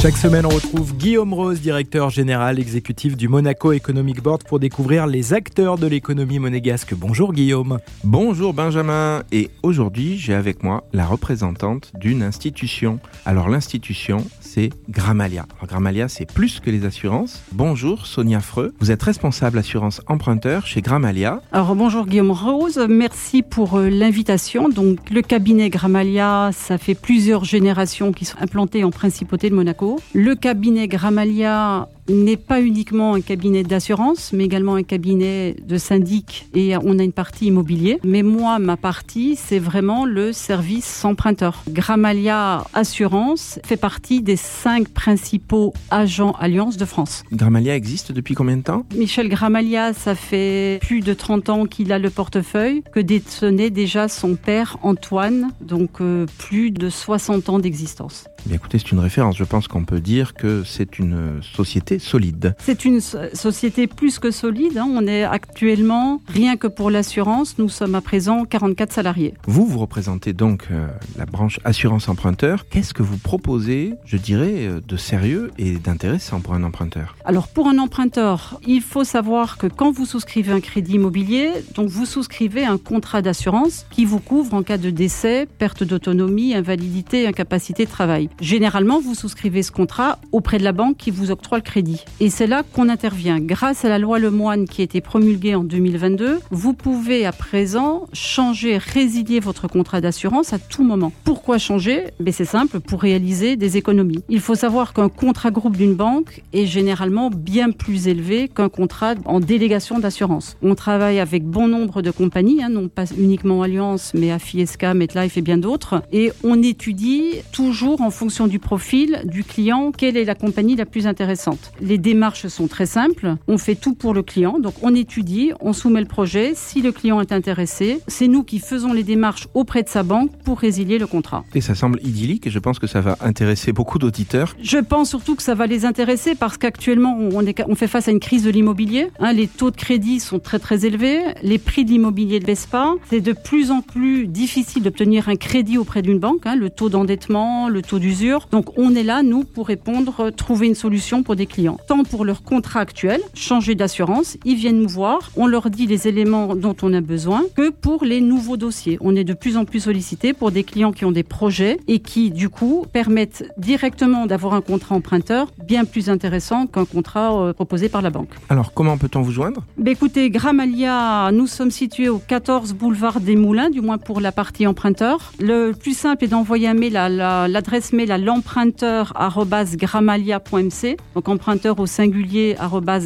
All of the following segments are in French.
Chaque semaine, on retrouve Guillaume Rose, directeur général exécutif du Monaco Economic Board, pour découvrir les acteurs de l'économie monégasque. Bonjour Guillaume. Bonjour Benjamin. Et aujourd'hui, j'ai avec moi la représentante d'une institution. Alors l'institution, c'est Gramalia. Alors Gramalia, c'est plus que les assurances. Bonjour Sonia Freux. Vous êtes responsable assurance emprunteur chez Gramalia. Alors bonjour Guillaume Rose. Merci pour euh, l'invitation. Donc le cabinet Gramalia, ça fait plusieurs générations qui sont implantées en principauté de Monaco. Le cabinet Gramalia n'est pas uniquement un cabinet d'assurance, mais également un cabinet de syndic et on a une partie immobilier. Mais moi, ma partie, c'est vraiment le service emprunteur. Gramalia Assurance fait partie des cinq principaux agents Alliance de France. Gramalia existe depuis combien de temps? Michel Gramalia, ça fait plus de 30 ans qu'il a le portefeuille, que détenait déjà son père Antoine, donc euh, plus de 60 ans d'existence. Écoutez, c'est une référence. Je pense qu'on peut dire que c'est une société solide. C'est une société plus que solide. Hein. On est actuellement, rien que pour l'assurance, nous sommes à présent 44 salariés. Vous, vous représentez donc euh, la branche assurance emprunteur. Qu'est-ce que vous proposez, je dirais, euh, de sérieux et d'intéressant pour un emprunteur? Alors pour un emprunteur, il faut savoir que quand vous souscrivez un crédit immobilier, donc vous souscrivez un contrat d'assurance qui vous couvre en cas de décès, perte d'autonomie, invalidité, incapacité de travail. Généralement, vous souscrivez ce contrat auprès de la banque qui vous octroie le crédit. Et c'est là qu'on intervient. Grâce à la loi Lemoine qui a été promulguée en 2022, vous pouvez à présent changer, résilier votre contrat d'assurance à tout moment. Pourquoi changer? Mais C'est simple, pour réaliser des économies. Il faut savoir qu'un contrat groupe d'une banque est généralement bien plus élevé qu'un contrat en délégation d'assurance. On travaille avec bon nombre de compagnies, hein, non pas uniquement Alliance, mais Afiesca, MetLife et bien d'autres. Et on étudie toujours en fonction du profil du client quelle est la compagnie la plus intéressante. Les démarches sont très simples. On fait tout pour le client. Donc on étudie, on soumet le projet. Si le client est intéressé, c'est nous qui faisons les démarches auprès de sa banque pour résilier le contrat. Et ça semble idyllique et je pense que ça va intéresser beaucoup d'auditeurs. Je pense surtout que ça va les intéresser parce qu'actuellement on, on, fait face à une crise de l'immobilier. Hein, les taux de crédit sont très très élevés. Les prix de l'immobilier ne baissent pas. C'est de plus en plus difficile d'obtenir un crédit auprès d'une banque. Hein, le taux d'endettement, le taux d'usure. Donc on est là, nous, pour répondre, trouver une solution pour des clients. Tant pour leur contrat actuel, changer d'assurance, ils viennent nous voir, on leur dit les éléments dont on a besoin, que pour les nouveaux dossiers. On est de plus en plus sollicité pour des clients qui ont des projets et qui, du coup, permettent directement d'avoir un contrat emprunteur bien plus intéressant qu'un contrat euh, proposé par la banque. Alors, comment peut-on vous joindre? Bah, Écoutez, Gramalia, nous sommes situés au 14 boulevard des Moulins, du moins pour la partie emprunteur. Le plus simple est d'envoyer un mail à l'adresse mail à l'emprunteur.gramalia.mc, donc emprunteur au singulier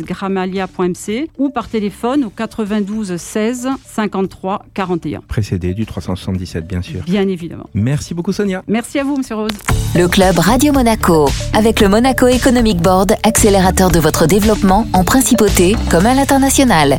gramalia.mc ou par téléphone au 92 16 53 41. Précédé du 377 bien sûr. Bien évidemment. Merci beaucoup Sonia. Merci à vous Monsieur Rose. Le club Radio Monaco avec le Monaco Economic Board, accélérateur de votre développement en principauté comme à l'international.